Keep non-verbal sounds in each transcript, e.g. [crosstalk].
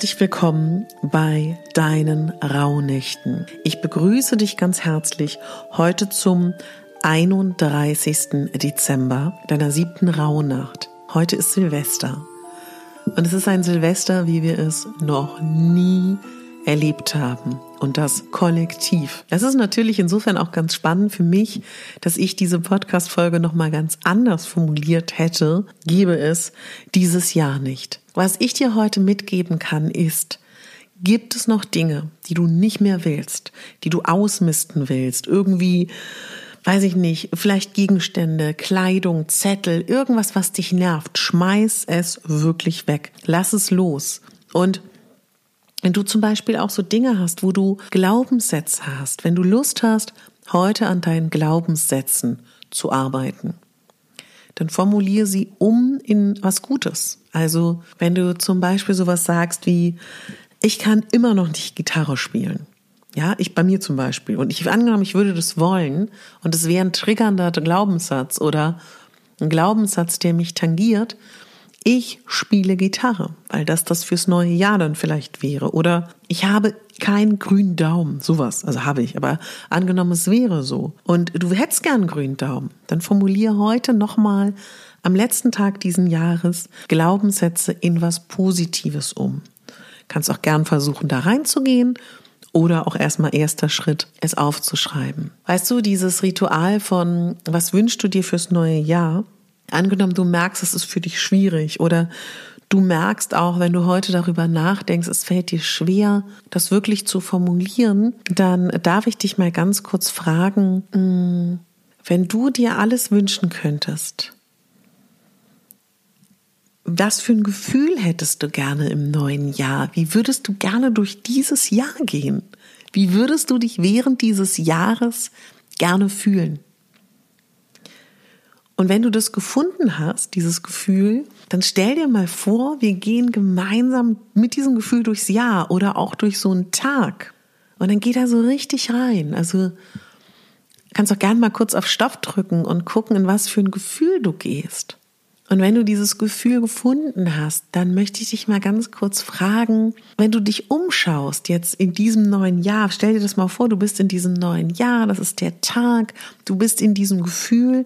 Herzlich willkommen bei deinen Rauhnächten. Ich begrüße dich ganz herzlich heute zum 31. Dezember, deiner siebten Rauhnacht. Heute ist Silvester. Und es ist ein Silvester, wie wir es noch nie erlebt haben und das kollektiv. Das ist natürlich insofern auch ganz spannend für mich, dass ich diese Podcast Folge noch mal ganz anders formuliert hätte, gebe es dieses Jahr nicht. Was ich dir heute mitgeben kann ist, gibt es noch Dinge, die du nicht mehr willst, die du ausmisten willst, irgendwie weiß ich nicht, vielleicht Gegenstände, Kleidung, Zettel, irgendwas, was dich nervt, schmeiß es wirklich weg. Lass es los. Und wenn du zum Beispiel auch so Dinge hast, wo du Glaubenssätze hast, wenn du Lust hast, heute an deinen Glaubenssätzen zu arbeiten, dann formuliere sie um in was Gutes. Also wenn du zum Beispiel sowas sagst wie, ich kann immer noch nicht Gitarre spielen. Ja, ich bei mir zum Beispiel. Und ich angenommen, ich würde das wollen und es wäre ein triggernder Glaubenssatz oder ein Glaubenssatz, der mich tangiert, ich spiele Gitarre, weil das das fürs neue Jahr dann vielleicht wäre. Oder ich habe keinen grünen Daumen, sowas. Also habe ich, aber angenommen, es wäre so. Und du hättest gern grünen Daumen, dann formuliere heute nochmal am letzten Tag diesen Jahres Glaubenssätze in was Positives um. Kannst auch gern versuchen, da reinzugehen oder auch erstmal erster Schritt, es aufzuschreiben. Weißt du, dieses Ritual von, was wünschst du dir fürs neue Jahr? Angenommen, du merkst, es ist für dich schwierig oder du merkst auch, wenn du heute darüber nachdenkst, es fällt dir schwer, das wirklich zu formulieren, dann darf ich dich mal ganz kurz fragen, hm, wenn du dir alles wünschen könntest, was für ein Gefühl hättest du gerne im neuen Jahr? Wie würdest du gerne durch dieses Jahr gehen? Wie würdest du dich während dieses Jahres gerne fühlen? Und wenn du das gefunden hast, dieses Gefühl, dann stell dir mal vor, wir gehen gemeinsam mit diesem Gefühl durchs Jahr oder auch durch so einen Tag. Und dann geh da so richtig rein. Also kannst auch gern mal kurz auf Stoff drücken und gucken, in was für ein Gefühl du gehst. Und wenn du dieses Gefühl gefunden hast, dann möchte ich dich mal ganz kurz fragen, wenn du dich umschaust jetzt in diesem neuen Jahr, stell dir das mal vor, du bist in diesem neuen Jahr, das ist der Tag, du bist in diesem Gefühl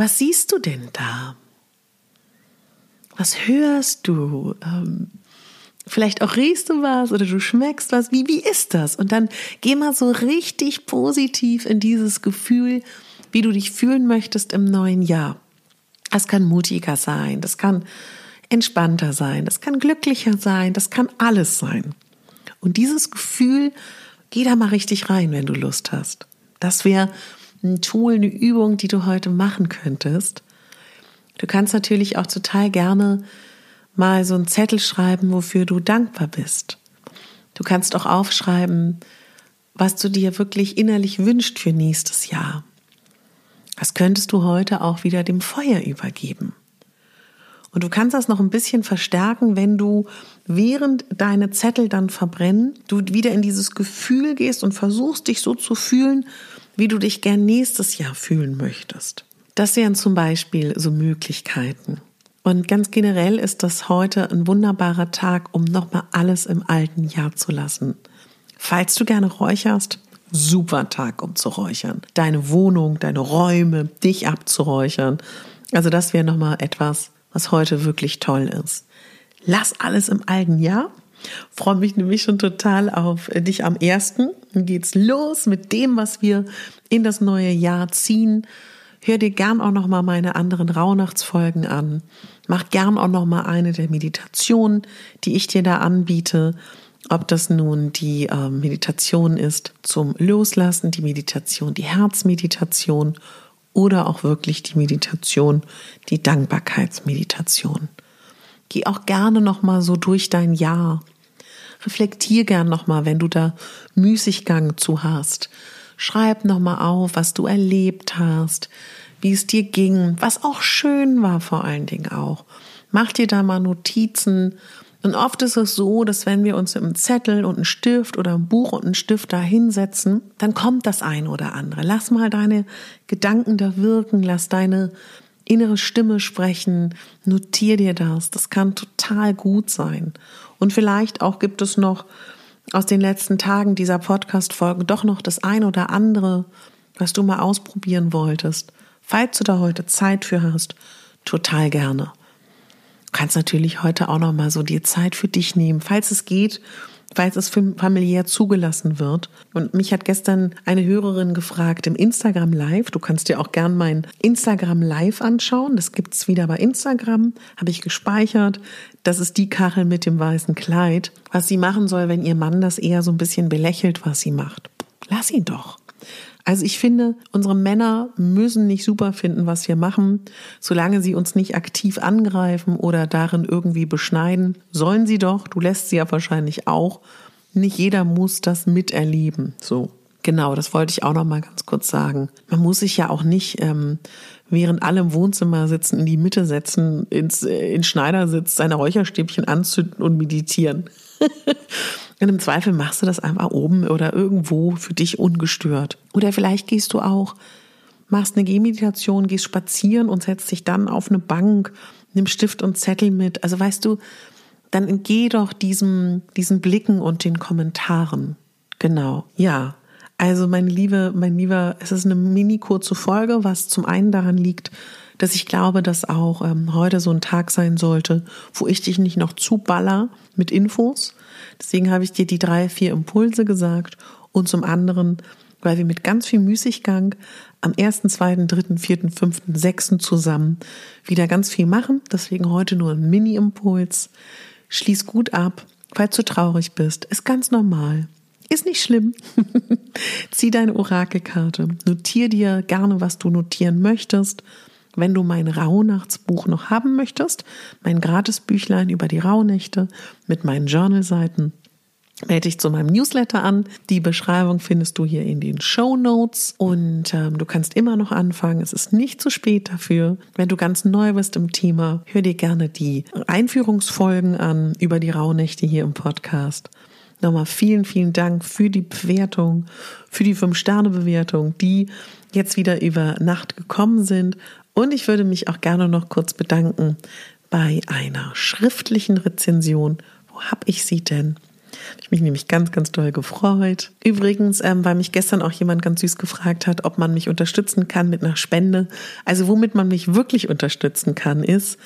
was siehst du denn da? Was hörst du? Ähm, vielleicht auch riechst du was oder du schmeckst was. Wie, wie ist das? Und dann geh mal so richtig positiv in dieses Gefühl, wie du dich fühlen möchtest im neuen Jahr. Das kann mutiger sein, das kann entspannter sein, das kann glücklicher sein, das kann alles sein. Und dieses Gefühl, geh da mal richtig rein, wenn du Lust hast. Das wäre ein Tool, eine Übung, die du heute machen könntest. Du kannst natürlich auch total gerne mal so einen Zettel schreiben, wofür du dankbar bist. Du kannst auch aufschreiben, was du dir wirklich innerlich wünschst für nächstes Jahr. Das könntest du heute auch wieder dem Feuer übergeben. Und du kannst das noch ein bisschen verstärken, wenn du während deine Zettel dann verbrennen, du wieder in dieses Gefühl gehst und versuchst dich so zu fühlen, wie du dich gern nächstes Jahr fühlen möchtest. Das wären zum Beispiel so Möglichkeiten. Und ganz generell ist das heute ein wunderbarer Tag, um nochmal alles im alten Jahr zu lassen. Falls du gerne räucherst, super Tag, um zu räuchern. Deine Wohnung, deine Räume, dich abzuräuchern. Also das wäre nochmal etwas, was heute wirklich toll ist. Lass alles im alten Jahr. Freue mich nämlich schon total auf dich am ersten. Dann geht's los mit dem, was wir in das neue Jahr ziehen. Hör dir gern auch noch mal meine anderen Rauhnachtsfolgen an. Mach gern auch noch mal eine der Meditationen, die ich dir da anbiete. Ob das nun die äh, Meditation ist zum Loslassen, die Meditation, die Herzmeditation oder auch wirklich die Meditation, die Dankbarkeitsmeditation. Geh auch gerne noch mal so durch dein Jahr. Reflektier gern noch mal, wenn du da Müßiggang zu hast. Schreib noch mal auf, was du erlebt hast, wie es dir ging, was auch schön war vor allen Dingen auch. Mach dir da mal Notizen. Und oft ist es so, dass wenn wir uns einem Zettel und einem Stift oder einem Buch und einem Stift da hinsetzen, dann kommt das eine oder andere. Lass mal deine Gedanken da wirken, lass deine innere Stimme sprechen, notier dir das. Das kann total gut sein. Und vielleicht auch gibt es noch aus den letzten Tagen dieser Podcast-Folgen doch noch das ein oder andere, was du mal ausprobieren wolltest. Falls du da heute Zeit für hast, total gerne. Du kannst natürlich heute auch noch mal so dir Zeit für dich nehmen, falls es geht, falls es familiär zugelassen wird. Und mich hat gestern eine Hörerin gefragt im Instagram Live. Du kannst dir auch gern mein Instagram Live anschauen. Das gibt's wieder bei Instagram. Habe ich gespeichert. Das ist die Kachel mit dem weißen Kleid. Was sie machen soll, wenn ihr Mann das eher so ein bisschen belächelt, was sie macht. Lass ihn doch. Also ich finde, unsere Männer müssen nicht super finden, was wir machen, solange sie uns nicht aktiv angreifen oder darin irgendwie beschneiden. Sollen sie doch, du lässt sie ja wahrscheinlich auch. Nicht jeder muss das miterleben. So. Genau, das wollte ich auch noch mal ganz kurz sagen. Man muss sich ja auch nicht, ähm, während alle im Wohnzimmer sitzen, in die Mitte setzen, ins äh, in Schneidersitz seine Räucherstäbchen anzünden und meditieren. [laughs] Und im Zweifel machst du das einfach oben oder irgendwo für dich ungestört. Oder vielleicht gehst du auch, machst eine Gehmeditation, gehst spazieren und setzt dich dann auf eine Bank, nimm Stift und Zettel mit. Also weißt du, dann entgeh doch diesem, diesen Blicken und den Kommentaren. Genau, ja. Also meine Liebe, mein Lieber, es ist eine mini kurze Folge, was zum einen daran liegt, dass ich glaube, dass auch ähm, heute so ein Tag sein sollte, wo ich dich nicht noch zuballer mit Infos, Deswegen habe ich dir die drei, vier Impulse gesagt und zum anderen, weil wir mit ganz viel Müßiggang am ersten, zweiten, dritten, vierten, fünften, sechsten zusammen wieder ganz viel machen. Deswegen heute nur ein Mini-Impuls. Schließ gut ab, falls du traurig bist. Ist ganz normal. Ist nicht schlimm. [laughs] Zieh deine Orakelkarte. Notier dir gerne, was du notieren möchtest. Wenn du mein Rauhnachtsbuch noch haben möchtest, mein Gratisbüchlein über die Rauhnächte mit meinen Journalseiten, melde dich zu meinem Newsletter an. Die Beschreibung findest du hier in den Show Notes und ähm, du kannst immer noch anfangen. Es ist nicht zu spät dafür. Wenn du ganz neu bist im Thema, hör dir gerne die Einführungsfolgen an über die Rauhnächte hier im Podcast. Nochmal vielen, vielen Dank für die Bewertung, für die Fünf-Sterne-Bewertung, die jetzt wieder über Nacht gekommen sind und ich würde mich auch gerne noch kurz bedanken bei einer schriftlichen Rezension. Wo habe ich sie denn? Ich mich nämlich ganz, ganz doll gefreut. Übrigens, ähm, weil mich gestern auch jemand ganz süß gefragt hat, ob man mich unterstützen kann mit einer Spende. Also womit man mich wirklich unterstützen kann, ist,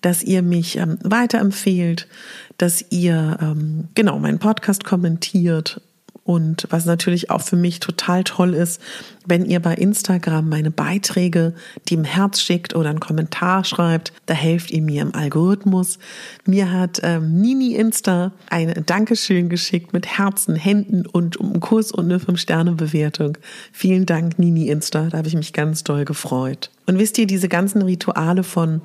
dass ihr mich ähm, weiterempfehlt, dass ihr ähm, genau meinen Podcast kommentiert und was natürlich auch für mich total toll ist, wenn ihr bei Instagram meine Beiträge, die im Herz schickt oder einen Kommentar schreibt, da helft ihr mir im Algorithmus. Mir hat ähm, Nini Insta ein Dankeschön geschickt mit Herzen, Händen und um einen Kurs und eine 5-Sterne-Bewertung. Vielen Dank, Nini Insta, da habe ich mich ganz doll gefreut. Und wisst ihr, diese ganzen Rituale von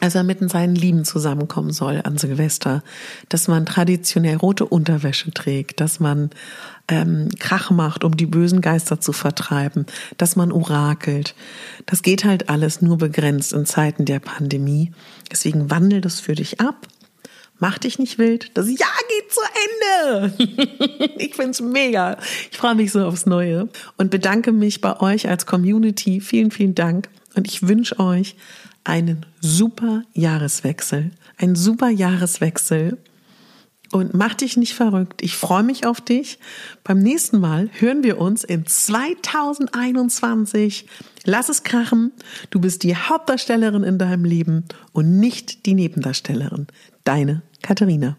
als er mit seinen Lieben zusammenkommen soll an Silvester, dass man traditionell rote Unterwäsche trägt, dass man ähm, Krach macht, um die bösen Geister zu vertreiben, dass man orakelt. Das geht halt alles nur begrenzt in Zeiten der Pandemie. Deswegen wandel das für dich ab. Mach dich nicht wild. Das Jahr geht zu Ende. [laughs] ich find's mega. Ich freue mich so aufs Neue und bedanke mich bei euch als Community. Vielen, vielen Dank und ich wünsche euch einen super Jahreswechsel, einen super Jahreswechsel und mach dich nicht verrückt. Ich freue mich auf dich. Beim nächsten Mal hören wir uns in 2021. Lass es krachen. Du bist die Hauptdarstellerin in deinem Leben und nicht die Nebendarstellerin. Deine Katharina.